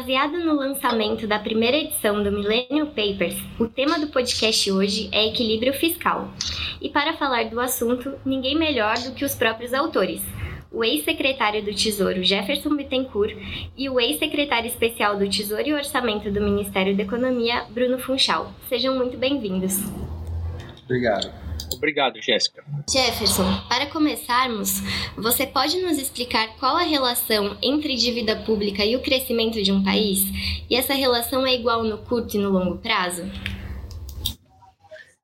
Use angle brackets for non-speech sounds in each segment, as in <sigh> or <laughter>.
Baseado no lançamento da primeira edição do Millennium Papers, o tema do podcast hoje é equilíbrio fiscal. E para falar do assunto, ninguém melhor do que os próprios autores, o ex-secretário do Tesouro Jefferson Bittencourt e o ex-secretário especial do Tesouro e Orçamento do Ministério da Economia, Bruno Funchal. Sejam muito bem-vindos. Obrigado. Obrigado, Jéssica. Jefferson, para começarmos, você pode nos explicar qual a relação entre dívida pública e o crescimento de um país? E essa relação é igual no curto e no longo prazo?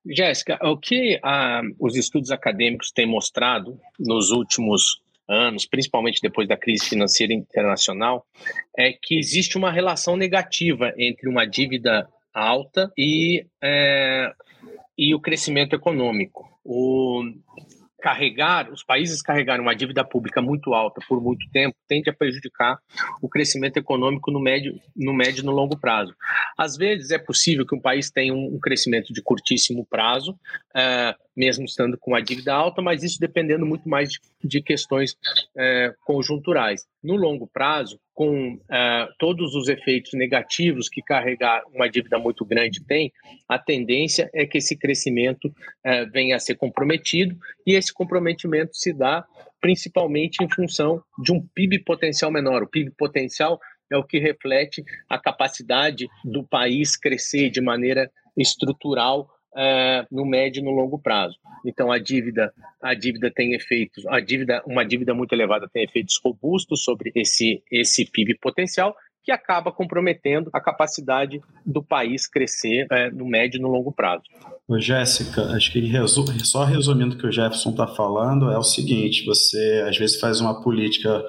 Jéssica, o que ah, os estudos acadêmicos têm mostrado nos últimos anos, principalmente depois da crise financeira internacional, é que existe uma relação negativa entre uma dívida alta e, é, e o crescimento econômico. O, carregar, os países carregarem uma dívida pública muito alta por muito tempo tende a prejudicar o crescimento econômico no médio, no médio e no longo prazo. Às vezes é possível que um país tenha um, crescimento de curtíssimo prazo, é, mesmo estando com a dívida alta, mas isso dependendo muito mais de, de questões é, conjunturais. No longo prazo, com é, todos os efeitos negativos que carregar uma dívida muito grande tem, a tendência é que esse crescimento é, venha a ser comprometido e esse comprometimento se dá principalmente em função de um PIB potencial menor. O PIB potencial é o que reflete a capacidade do país crescer de maneira estrutural uh, no médio e no longo prazo. Então a dívida, a dívida tem efeitos, a dívida, uma dívida muito elevada tem efeitos robustos sobre esse esse PIB potencial que acaba comprometendo a capacidade do país crescer é, no médio e no longo prazo. Jéssica, acho que resu só resumindo o que o Jefferson está falando, é o seguinte: você às vezes faz uma política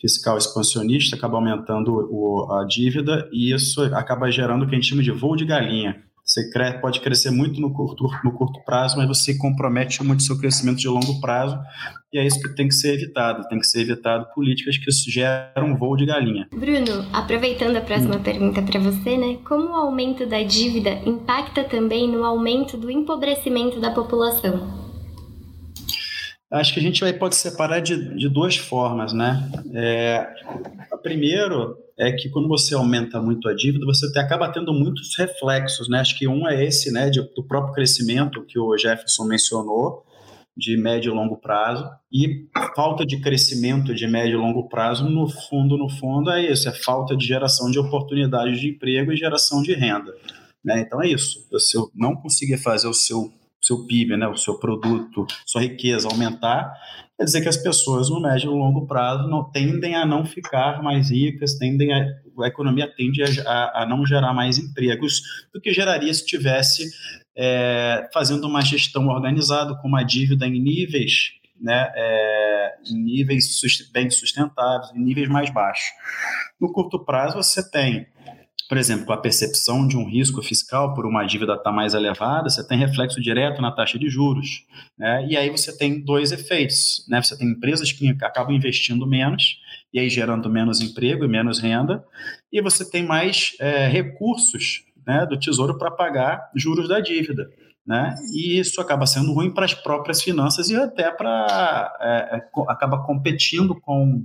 fiscal expansionista, acaba aumentando o, a dívida e isso acaba gerando o que a gente chama de voo de galinha. Você pode crescer muito no curto, no curto prazo, mas você compromete muito seu crescimento de longo prazo, e é isso que tem que ser evitado. Tem que ser evitado políticas que geram voo de galinha. Bruno, aproveitando a próxima hum. pergunta para você, né? Como o aumento da dívida impacta também no aumento do empobrecimento da população? Acho que a gente vai, pode separar de, de duas formas, né? É, primeiro é que quando você aumenta muito a dívida, você acaba tendo muitos reflexos, né? Acho que um é esse, né, de, do próprio crescimento que o Jefferson mencionou, de médio e longo prazo, e falta de crescimento de médio e longo prazo, no fundo, no fundo, é isso, é falta de geração de oportunidades de emprego e geração de renda. Né? Então é isso. Eu não conseguir fazer o seu seu PIB, né, o seu produto, sua riqueza aumentar, quer dizer que as pessoas no médio e longo prazo não tendem a não ficar mais ricas, tendem a, a economia tende a, a não gerar mais empregos do que geraria se tivesse é, fazendo uma gestão organizada com uma dívida em níveis né, é, em níveis bem sustentáveis, em níveis mais baixos. No curto prazo, você tem por exemplo, a percepção de um risco fiscal por uma dívida estar tá mais elevada, você tem reflexo direto na taxa de juros. Né? E aí você tem dois efeitos. Né? Você tem empresas que acabam investindo menos, e aí gerando menos emprego e menos renda, e você tem mais é, recursos né, do Tesouro para pagar juros da dívida né? E isso acaba sendo ruim para as próprias finanças e até para é, é acaba competindo com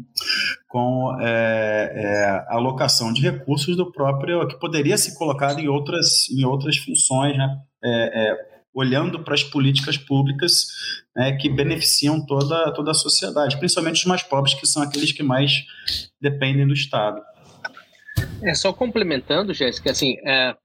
com é, é, a alocação de recursos do próprio que poderia ser colocado em outras em outras funções, né? É, é, olhando para as políticas públicas né, que beneficiam toda toda a sociedade, principalmente os mais pobres que são aqueles que mais dependem do Estado. É só complementando, Jéssica, assim, é,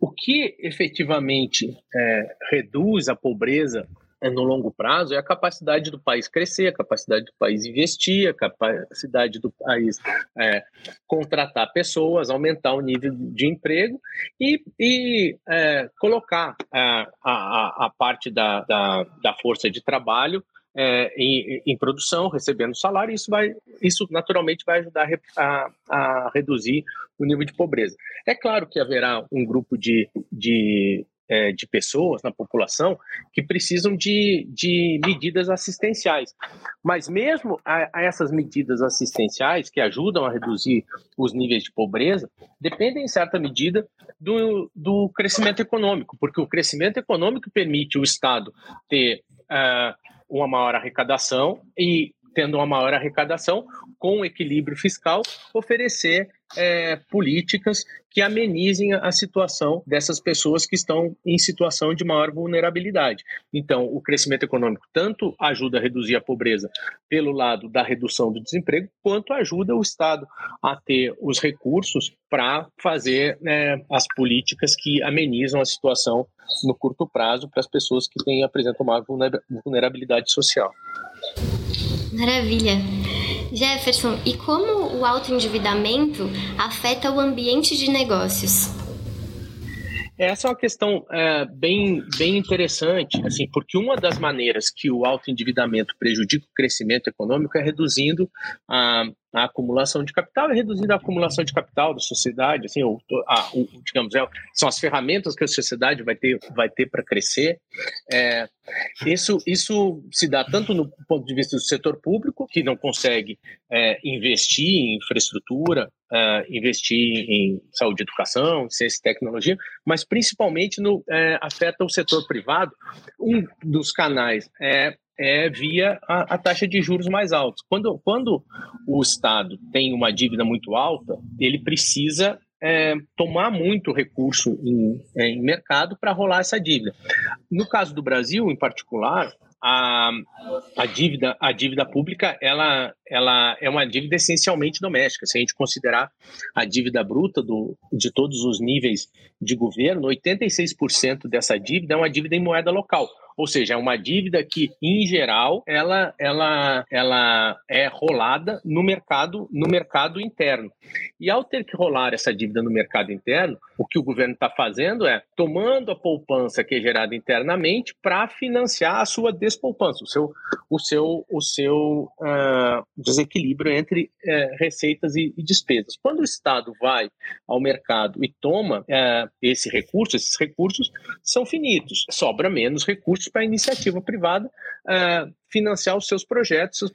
o que efetivamente é, reduz a pobreza é, no longo prazo é a capacidade do país crescer, a capacidade do país investir, a capacidade do país é, contratar pessoas, aumentar o nível de emprego e, e é, colocar a, a, a parte da, da, da força de trabalho é, em, em, produção, recebendo salário, isso vai, isso naturalmente vai ajudar a, a, reduzir o nível de pobreza. É claro que haverá um grupo de, de, é, de pessoas na população que precisam de, de medidas assistenciais, mas mesmo a, a essas medidas assistenciais que ajudam a reduzir os níveis de pobreza, dependem em certa medida do, do crescimento econômico, porque o crescimento econômico permite o Estado ter uh, uma maior arrecadação e tendo uma maior arrecadação, com equilíbrio fiscal, oferecer é, políticas que amenizem a situação dessas pessoas que estão em situação de maior vulnerabilidade. Então, o crescimento econômico tanto ajuda a reduzir a pobreza pelo lado da redução do desemprego, quanto ajuda o Estado a ter os recursos para fazer né, as políticas que amenizam a situação no curto prazo para as pessoas que têm, apresentam maior vulnerabilidade social. Maravilha. Jefferson, e como o autoendividamento afeta o ambiente de negócios? Essa é uma questão é, bem, bem interessante, assim, porque uma das maneiras que o autoendividamento prejudica o crescimento econômico é reduzindo a, a acumulação de capital e reduzindo a acumulação de capital da sociedade, assim, o, a, o, digamos, é, são as ferramentas que a sociedade vai ter, vai ter para crescer. É, isso, isso se dá tanto no ponto de vista do setor público, que não consegue é, investir em infraestrutura, é, investir em saúde e educação, ciência e tecnologia, mas principalmente no, é, afeta o setor privado. Um dos canais é é via a, a, taxa de juros mais alta. Quando, quando o Estado tem uma dívida muito alta, ele precisa é, tomar muito recurso em, é, em mercado para rolar essa dívida. No caso do Brasil, em particular, a, a, dívida, a dívida pública ela, ela é uma dívida essencialmente doméstica. Se a gente considerar a dívida bruta do, de todos os níveis de governo, 86% dessa dívida é uma dívida em moeda local. Ou seja, é uma dívida que, em geral, ela, ela, ela é rolada no mercado, no mercado interno. E ao ter que rolar essa dívida no mercado interno, o que o governo está fazendo é tomando a poupança que é gerada internamente para financiar a sua despoupança, o seu, o seu, o seu uh, desequilíbrio entre uh, receitas e, e, despesas. Quando o Estado vai ao mercado e toma uh, esse recurso, esses recursos são finitos, sobra menos recursos para a iniciativa privada uh, financiar os seus projetos,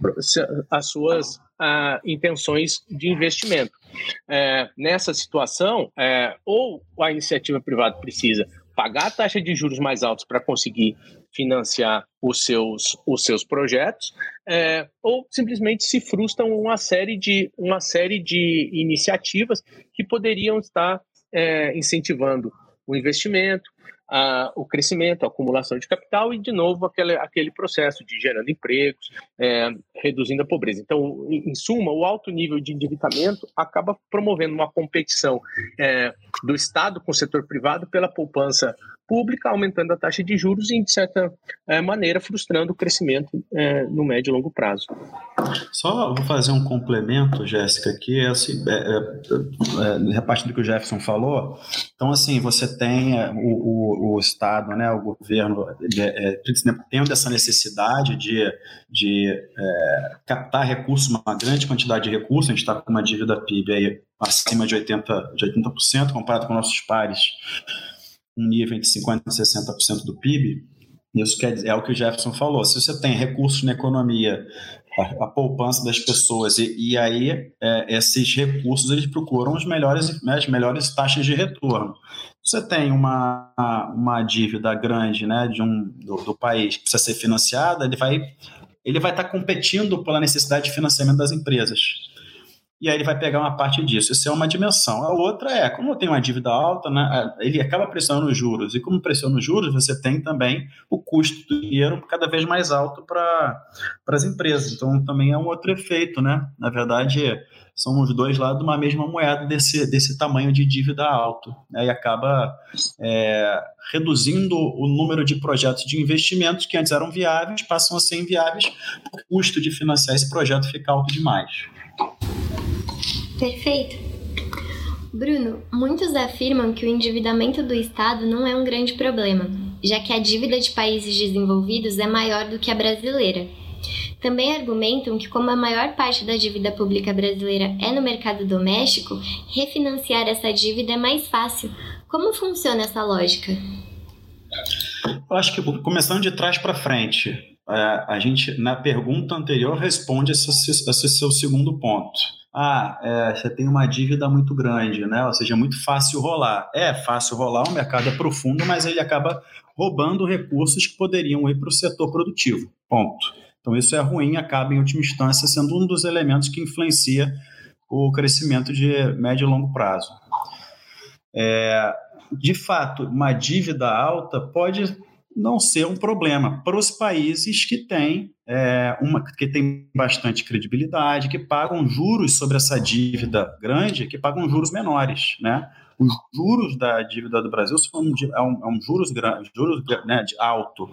as suas uh, intenções de investimento. Uh, nessa situação, ou a iniciativa privada precisa pagar a taxa de juros mais altos para conseguir financiar os seus, os seus projetos, é, ou simplesmente se frustram uma série de, uma série de iniciativas que poderiam estar é, incentivando o investimento, a, o crescimento, a acumulação de capital e, de novo, aquele, aquele processo de gerando empregos, é, reduzindo a pobreza. Então, em, em, suma, o alto nível de endividamento acaba promovendo uma competição é, do Estado com o setor privado pela poupança pública, aumentando a taxa de juros e, de certa é, maneira, frustrando o crescimento é, no médio e longo prazo. Só vou fazer um complemento, Jéssica, que é, assim, é, é, é repartindo do que o Jefferson falou. Então, assim, você tem o, o, o Estado, né, o governo, é, tendo essa necessidade de, de captar recursos, uma grande quantidade de recursos, a gente está com uma dívida PIB aí acima de 80%, de 80% comparado com nossos pares um nível entre 50% e 60% do PIB, isso quer dizer, é o que o Jefferson falou. Se você tem recursos na economia, a, a poupança das pessoas, e, e aí é, esses recursos eles procuram os melhores, né, as melhores taxas de retorno. Você tem uma, uma dívida grande né, de um, do, do país que precisa ser financiada, ele vai ele vai estar competindo pela necessidade de financiamento das empresas e aí ele vai pegar uma parte disso. Isso é uma dimensão. A outra é, como tem uma dívida alta, né, ele acaba pressionando os juros. E como pressiona os juros, você tem também o custo do dinheiro cada vez mais alto para as empresas. Então, também é um outro efeito, né? Na verdade, são os dois lados de uma mesma moeda desse, desse tamanho de dívida alto. Né? E acaba é, reduzindo o número de projetos de investimentos que antes eram viáveis, passam a ser inviáveis, o custo de financiar esse projeto fica alto demais. Perfeito. Bruno, muitos afirmam que o endividamento do Estado não é um grande problema, já que a dívida de países desenvolvidos é maior do que a brasileira. Também argumentam que, como a maior parte da dívida pública brasileira é no mercado doméstico, refinanciar essa dívida é mais fácil. Como funciona essa lógica? Eu acho que começando de trás para frente, é, a gente na pergunta anterior responde esse, esse seu segundo ponto ah, é, você tem uma dívida muito grande, né? Ou seja, é muito fácil rolar. É fácil rolar, o mercado é profundo, mas ele acaba roubando recursos que poderiam ir para o setor produtivo. Ponto. Então, isso é ruim, acaba, em última instância, sendo um dos elementos que influencia o crescimento de médio e longo prazo. É, de fato, uma dívida alta pode não ser um problema para os países que têm é, uma que tem bastante credibilidade, que pagam juros sobre essa dívida grande, que pagam juros menores, né? Os juros da dívida do Brasil são é, um, é um juros grande, juros né, de alto.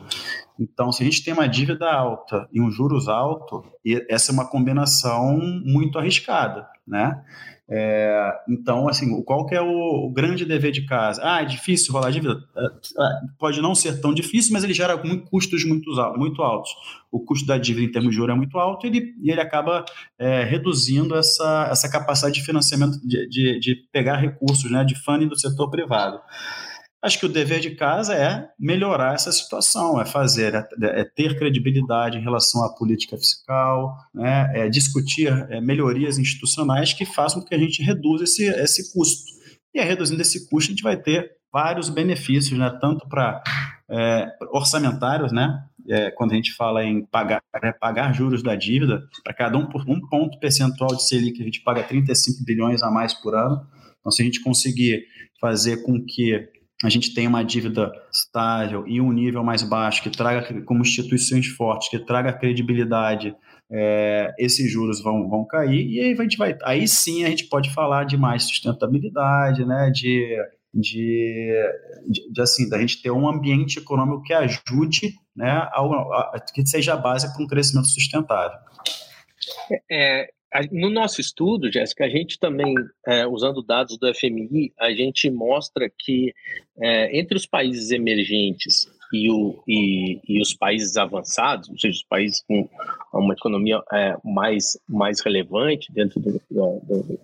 Então, se a gente tem uma dívida alta e um juros alto, essa é uma combinação muito arriscada, né? É, então, assim, qual que é o, o, grande dever de casa? Ah, é difícil rolar dívida? É, é, pode não ser tão difícil, mas ele gera custos muito, muito altos. O custo da dívida em termos de juros é muito alto e ele, e ele acaba é, reduzindo essa, essa capacidade de financiamento, de, de, de pegar recursos, né, de funding do setor privado. Acho que o dever de casa é melhorar essa situação, é fazer, é, é ter credibilidade em relação à política fiscal, né, é discutir é, melhorias institucionais que façam com que a gente reduza esse, esse custo. E é reduzindo esse custo, a gente vai ter vários benefícios, né, tanto para é, orçamentários, né, quando a gente fala em pagar, pagar juros da dívida, para cada um, um ponto percentual de Selic, a gente paga 35 bilhões a mais por ano. Então, se a gente conseguir fazer com que a gente tem uma dívida estável e um nível mais baixo que traga como instituições fortes, que traga credibilidade, é, esses juros vão, vão cair e aí a gente vai, aí sim a gente pode falar de mais sustentabilidade, né, de, de, de, de assim, da gente ter um ambiente econômico que ajude, né, ao, a, que seja a base para um crescimento sustentável. É, no nosso estudo, Jéssica, a gente também, é, usando dados do FMI, a gente mostra que é, entre os países emergentes e, o, e, e, os países avançados, ou seja, os países com uma economia é, mais, mais relevante dentro do, do,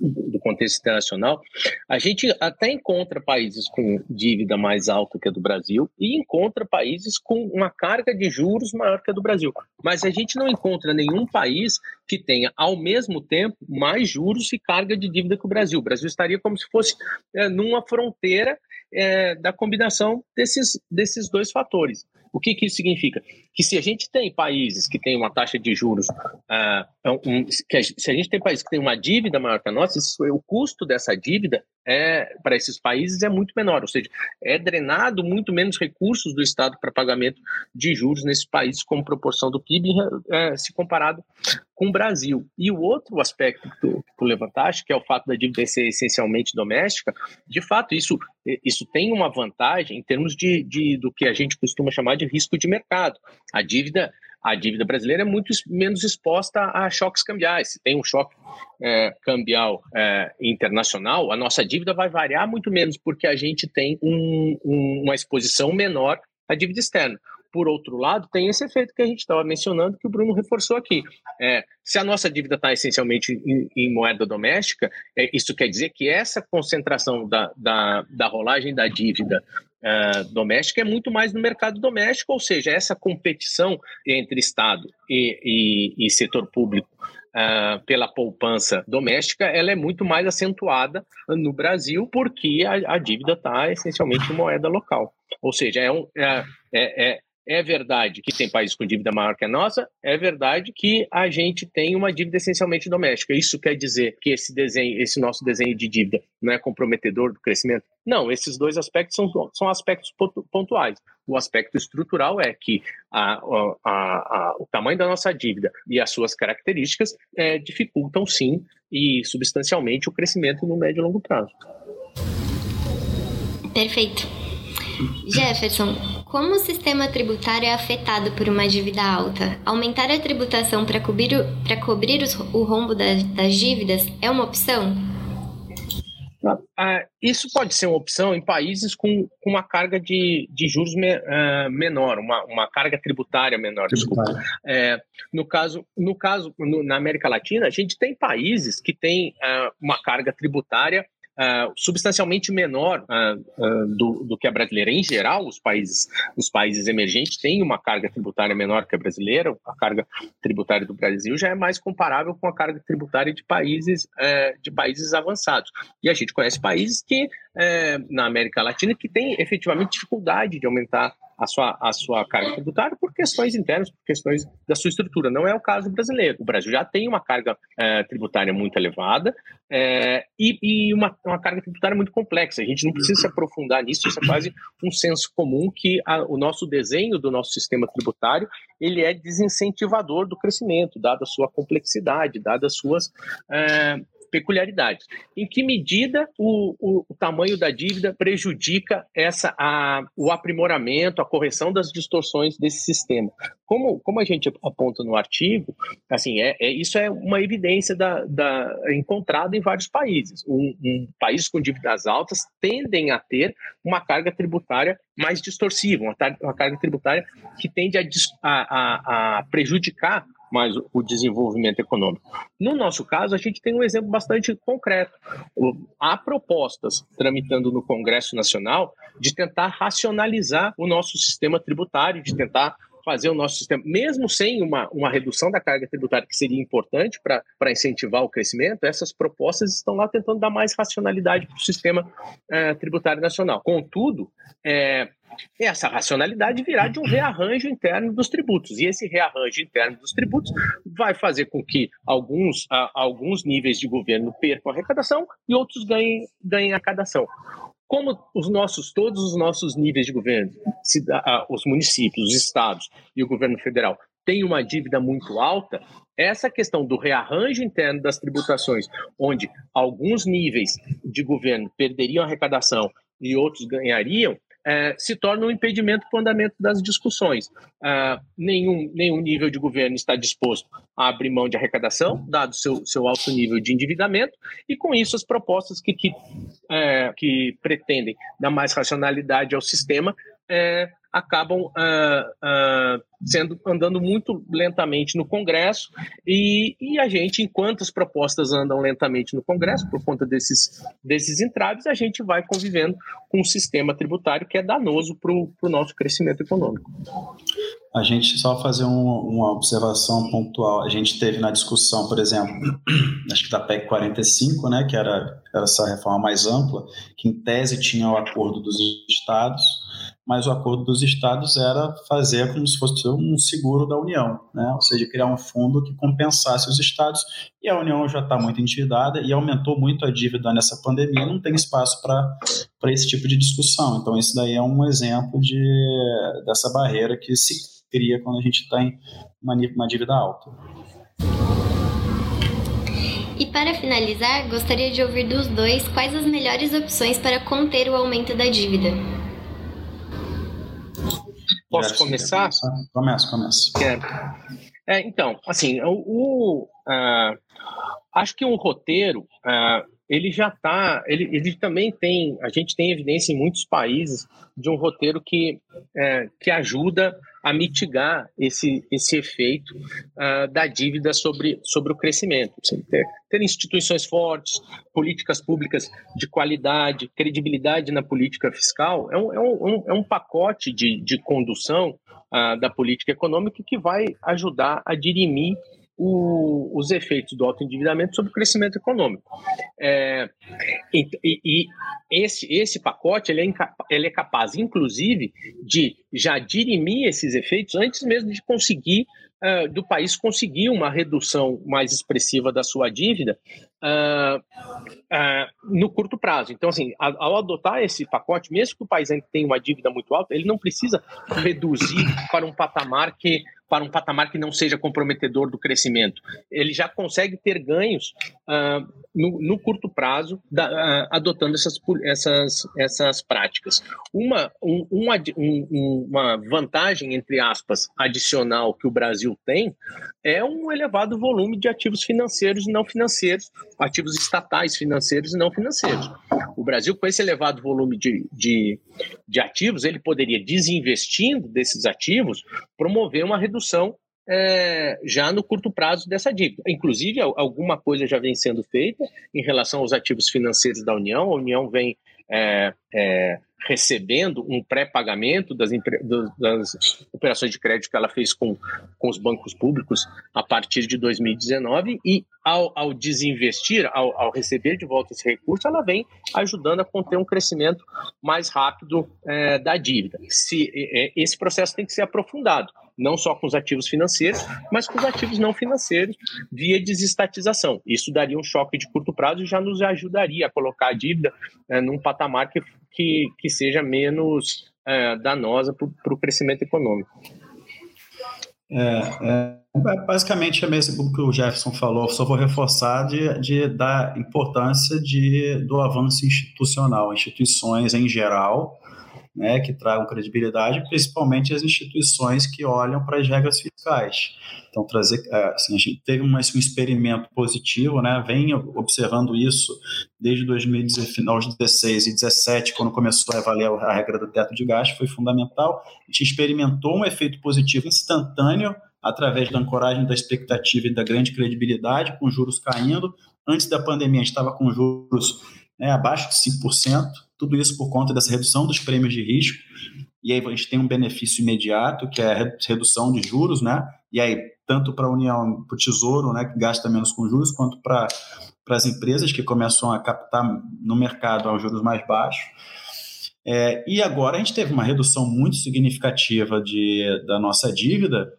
do, contexto internacional, a gente até encontra países com dívida mais alta que a do Brasil e encontra países com uma carga de juros maior que a do Brasil. Mas a gente não encontra nenhum país que tenha, ao mesmo tempo, mais juros e carga de dívida que o Brasil. O Brasil estaria como se fosse é, numa fronteira é, da combinação desses, desses dois fatores. O que, que isso significa? Que se a gente tem países que têm uma taxa de juros, uh, um, que a, se a gente tem países que têm uma dívida maior que a nossa, isso, o custo dessa dívida é, para esses países é muito menor, ou seja, é drenado muito menos recursos do Estado para pagamento de juros nesses países como proporção do PIB é, se comparado com o Brasil. E o outro aspecto que tu, que tu levantaste, que é o fato da dívida ser essencialmente doméstica, de fato, isso, isso tem uma vantagem em termos de, de do que a gente costuma chamar de risco de mercado. A dívida a dívida brasileira é muito menos exposta a choques cambiais. Se tem um choque é, cambial é, internacional, a nossa dívida vai variar muito menos, porque a gente tem um, um, uma exposição menor à dívida externa. Por outro lado, tem esse efeito que a gente estava mencionando, que o Bruno reforçou aqui. É, se a nossa dívida está essencialmente em, em, moeda doméstica, é, isso quer dizer que essa concentração da, da, da rolagem da dívida uh, doméstica é muito mais no mercado doméstico, ou seja, essa competição entre Estado e, e, e setor público uh, pela poupança doméstica, ela é muito mais acentuada no Brasil, porque a, a dívida está essencialmente em moeda local. Ou seja, é, um, é, é, é verdade que tem países com dívida maior que a nossa, é verdade que a gente tem uma dívida essencialmente doméstica. Isso quer dizer que esse desenho, esse nosso desenho de dívida não é comprometedor do crescimento? Não, esses dois aspectos são, são aspectos pontuais. O aspecto estrutural é que a, a, a, o tamanho da nossa dívida e as suas características é, dificultam, sim, e substancialmente o crescimento no médio e longo prazo. Perfeito. Jefferson, como o sistema tributário é afetado por uma dívida alta? Aumentar a tributação para cobrir, o, cobrir os, o rombo das, das dívidas é uma opção? Ah, isso pode ser uma opção em países com, com uma carga de, de juros me, uh, menor, uma, uma carga tributária menor, desculpa. É, no caso, no caso no, na América Latina, a gente tem países que têm uh, uma carga tributária uh, substancialmente menor uh, uh, do, do, que a brasileira. Em geral, os países, os países emergentes têm uma carga tributária menor que a brasileira. A carga tributária do Brasil já é mais comparável com a carga tributária de países, eh, de países avançados. E a gente conhece países que, eh, na América Latina, que têm efetivamente dificuldade de aumentar a sua, a sua carga tributária por questões internas, por questões da sua estrutura. Não é o caso brasileiro. O Brasil já tem uma carga é, tributária muito elevada é, e, e uma, uma, carga tributária muito complexa. A gente não precisa se aprofundar nisso, isso é quase um senso comum que a, o nosso desenho do nosso sistema tributário ele é desincentivador do crescimento, dada a sua complexidade, dada as suas é, peculiaridades. Em que medida o, o, o, tamanho da dívida prejudica essa, a, o aprimoramento, a correção das distorções desse sistema? Como, como a gente aponta no artigo, assim, é, é isso é uma evidência da, da, encontrada em vários países. Um, um países com dívidas altas tendem a ter uma carga tributária mais distorsiva, uma, uma carga tributária que tende a, a, a prejudicar mais o desenvolvimento econômico. No nosso caso, a gente tem um exemplo bastante concreto. Há propostas tramitando no Congresso Nacional de tentar racionalizar o nosso sistema tributário, de tentar fazer o nosso sistema, mesmo sem uma, uma redução da carga tributária, que seria importante para incentivar o crescimento, essas propostas estão lá tentando dar mais racionalidade para o sistema é, tributário nacional. Contudo, é, essa racionalidade virá de um rearranjo interno dos tributos. E esse rearranjo interno dos tributos vai fazer com que alguns, uh, alguns níveis de governo percam arrecadação e outros ganhem, ganhem arrecadação. Como os nossos, todos os nossos níveis de governo, os municípios, os estados e o governo federal têm uma dívida muito alta, essa questão do rearranjo interno das tributações, onde alguns níveis de governo perderiam arrecadação e outros ganhariam, é, se torna um impedimento para o andamento das discussões. É, nenhum, nenhum nível de governo está disposto a abrir mão de arrecadação, dado seu, seu alto nível de endividamento, e com isso as propostas que, que, é, que pretendem dar mais racionalidade ao sistema é, acabam uh, uh, sendo andando muito lentamente no Congresso e, e, a gente, enquanto as propostas andam lentamente no Congresso por conta desses, desses entraves, a gente vai convivendo com um sistema tributário que é danoso para o nosso crescimento econômico. A gente só fazer um, uma observação pontual. A gente teve na discussão, por exemplo, <clears throat> acho que da PEC 45, né, que era, era essa reforma mais ampla, que em tese tinha o acordo dos estados mas o acordo dos estados era fazer como se fosse um seguro da União, né? ou seja, criar um fundo que compensasse os estados, e a União já está muito endividada e aumentou muito a dívida nessa pandemia, não tem espaço para esse tipo de discussão. Então, isso daí é um exemplo de, dessa barreira que se cria quando a gente tem uma, uma dívida alta. E para finalizar, gostaria de ouvir dos dois quais as melhores opções para conter o aumento da dívida. Posso começar? Começa, começa. É, é, então, assim, o, o uh, acho que um roteiro uh, ele já está, ele, ele também tem, a gente tem evidência em muitos países de um roteiro que, é, que ajuda a mitigar esse, esse efeito uh, da dívida sobre, sobre o crescimento. Ter, ter instituições fortes, políticas públicas de qualidade, credibilidade na política fiscal, é um, é um, é um pacote de, de condução uh, da política econômica que vai ajudar a dirimir o, os efeitos do alto endividamento sobre o crescimento econômico. É, e, e, esse, esse pacote ele é, ele é capaz, inclusive, de já dirimir esses efeitos antes mesmo de conseguir Uh, do país conseguir uma redução mais expressiva da sua dívida uh, uh, no curto prazo. Então, assim, ao adotar esse pacote, mesmo que o país ainda tenha uma dívida muito alta, ele não precisa reduzir para um patamar que para um patamar que não seja comprometedor do crescimento. Ele já consegue ter ganhos uh, no, no, curto prazo da, uh, adotando essas, essas, essas práticas. Uma, um, um, uma vantagem, entre aspas, adicional que o Brasil tem é um elevado volume de ativos financeiros e não financeiros, ativos estatais financeiros e não financeiros. O Brasil, com esse elevado volume de, de, de ativos, ele poderia, desinvestindo desses ativos, promover uma redução é, já no curto prazo dessa dívida. Inclusive, alguma coisa já vem sendo feita em relação aos ativos financeiros da União. A União vem é, é, recebendo um pré-pagamento das, das, operações de crédito que ela fez com, com os bancos públicos a partir de 2019 e ao, ao desinvestir, ao, ao, receber de volta esse recurso, ela vem ajudando a conter um crescimento mais rápido da dívida. Se, esse processo tem que ser aprofundado não só com os ativos financeiros, mas com os ativos não financeiros via desestatização. Isso daria um choque de curto prazo e já nos ajudaria a colocar a dívida é, num patamar que, que, que seja menos é, danosa para o crescimento econômico. É, é, basicamente é mesmo que o Jefferson falou, só vou reforçar de, de, da importância de, do avanço institucional, instituições em geral, né, que tragam credibilidade, principalmente as instituições que olham para as regras fiscais. Então, trazer, é, assim, a gente teve um, experimento positivo, né, vem observando isso desde 2016 e 2017, quando começou a avaliar a regra do teto de gasto, foi fundamental. A gente experimentou um efeito positivo instantâneo através da ancoragem da expectativa e da grande credibilidade, com juros caindo. Antes da pandemia, a gente estava com juros né, abaixo de 5%, tudo isso por conta dessa redução dos prêmios de risco. E aí a gente tem um benefício imediato, que é a redução de juros, né? E aí, tanto para a União, para o Tesouro, né, que gasta menos com juros, quanto para as empresas que começam a captar no mercado aos juros mais baixos. É, e agora a gente teve uma redução muito significativa de, da nossa dívida,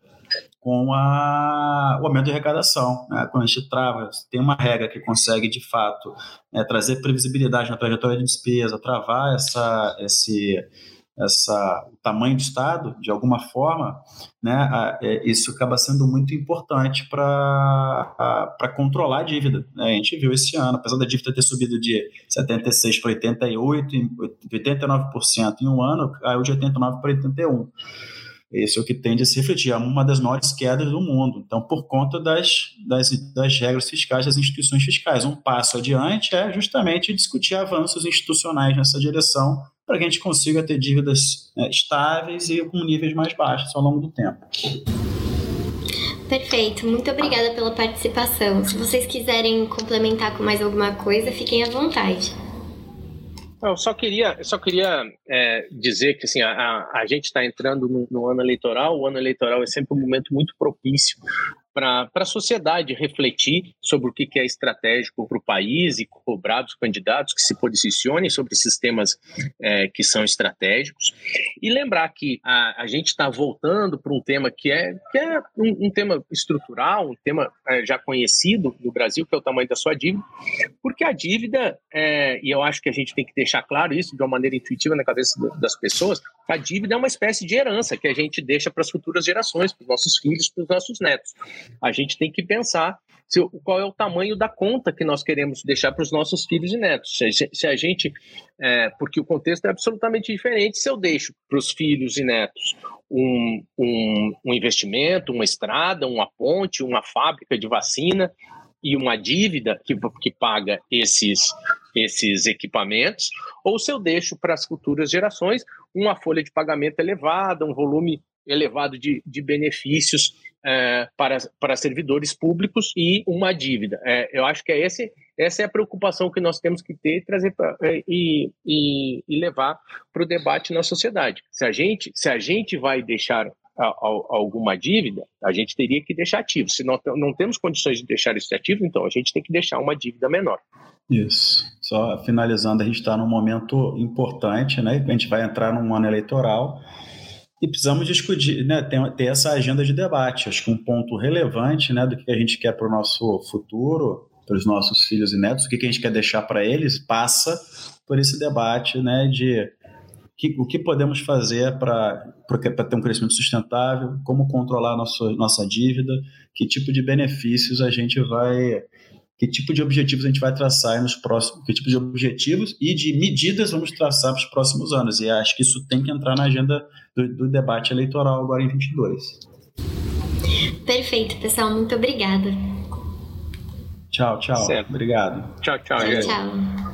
com a, o aumento de arrecadação. Né? Quando a gente trava, tem uma regra que consegue, de fato, né, trazer previsibilidade na trajetória de despesa, travar essa, esse, essa, o tamanho do Estado, de alguma forma, né, a, é, isso acaba sendo muito importante para controlar a dívida. Né? A gente viu esse ano, apesar da dívida ter subido de 76% para 88%, 89% em um ano, caiu de 89% para 81%. Esse é o que tende a se refletir. É uma das maiores quedas do mundo. Então, por conta das, das, das regras fiscais das instituições fiscais. Um passo adiante é justamente discutir avanços institucionais nessa direção para que a gente consiga ter dívidas né, estáveis e com níveis mais baixos ao longo do tempo. Perfeito, muito obrigada pela participação. Se vocês quiserem complementar com mais alguma coisa, fiquem à vontade. Eu só queria, eu só queria é, dizer que assim, a, a gente está entrando no, no, ano eleitoral. O ano eleitoral é sempre um momento muito propício para a sociedade refletir sobre o que, que é estratégico para o país e cobrar dos candidatos que se posicionem sobre sistemas é, que são estratégicos. E lembrar que a, a gente está voltando para um tema que é, que é um, um tema estrutural, um tema é, já conhecido no Brasil, que é o tamanho da sua dívida, porque a dívida, é, e eu acho que a gente tem que deixar claro isso de uma maneira intuitiva na cabeça das pessoas, a dívida é uma espécie de herança que a gente deixa para as futuras gerações, para os nossos filhos, para os nossos netos a gente tem que pensar se, qual é o tamanho da conta que nós queremos deixar para os nossos filhos e netos. Se, se a gente, é, porque o contexto é absolutamente diferente se eu deixo para os filhos e netos um, um, um investimento, uma estrada, uma ponte, uma fábrica de vacina e uma dívida que, que paga esses, esses equipamentos, ou se eu deixo para as futuras gerações uma folha de pagamento elevada, um volume elevado de, de benefícios é, para, para servidores públicos e uma dívida. É, eu acho que é esse, essa é a preocupação que nós temos que ter trazer pra, é, e, e, e levar para o debate na sociedade. Se a gente, se a gente vai deixar alguma dívida, a gente teria que deixar ativo. Se não, não temos condições de deixar isso ativo, então a gente tem que deixar uma dívida menor. Isso. Só finalizando, a gente está num momento importante, né? A gente vai entrar num ano eleitoral e precisamos discutir, né, ter, ter, essa agenda de debate. Acho que um ponto relevante né, do que a gente quer para o nosso futuro, para os nossos filhos e netos, o que a gente quer deixar para eles, passa por esse debate né, de que, o que podemos fazer para ter um crescimento sustentável, como controlar nosso, nossa dívida, que tipo de benefícios a gente vai que tipo de objetivos a gente vai traçar nos próximos, que tipo de objetivos e de medidas vamos traçar para os próximos anos. E acho que isso tem que entrar na agenda do, do debate eleitoral agora em 22. Perfeito, pessoal. Muito obrigada. Tchau, tchau. Certo. Obrigado. Tchau, tchau. Tchau, tchau.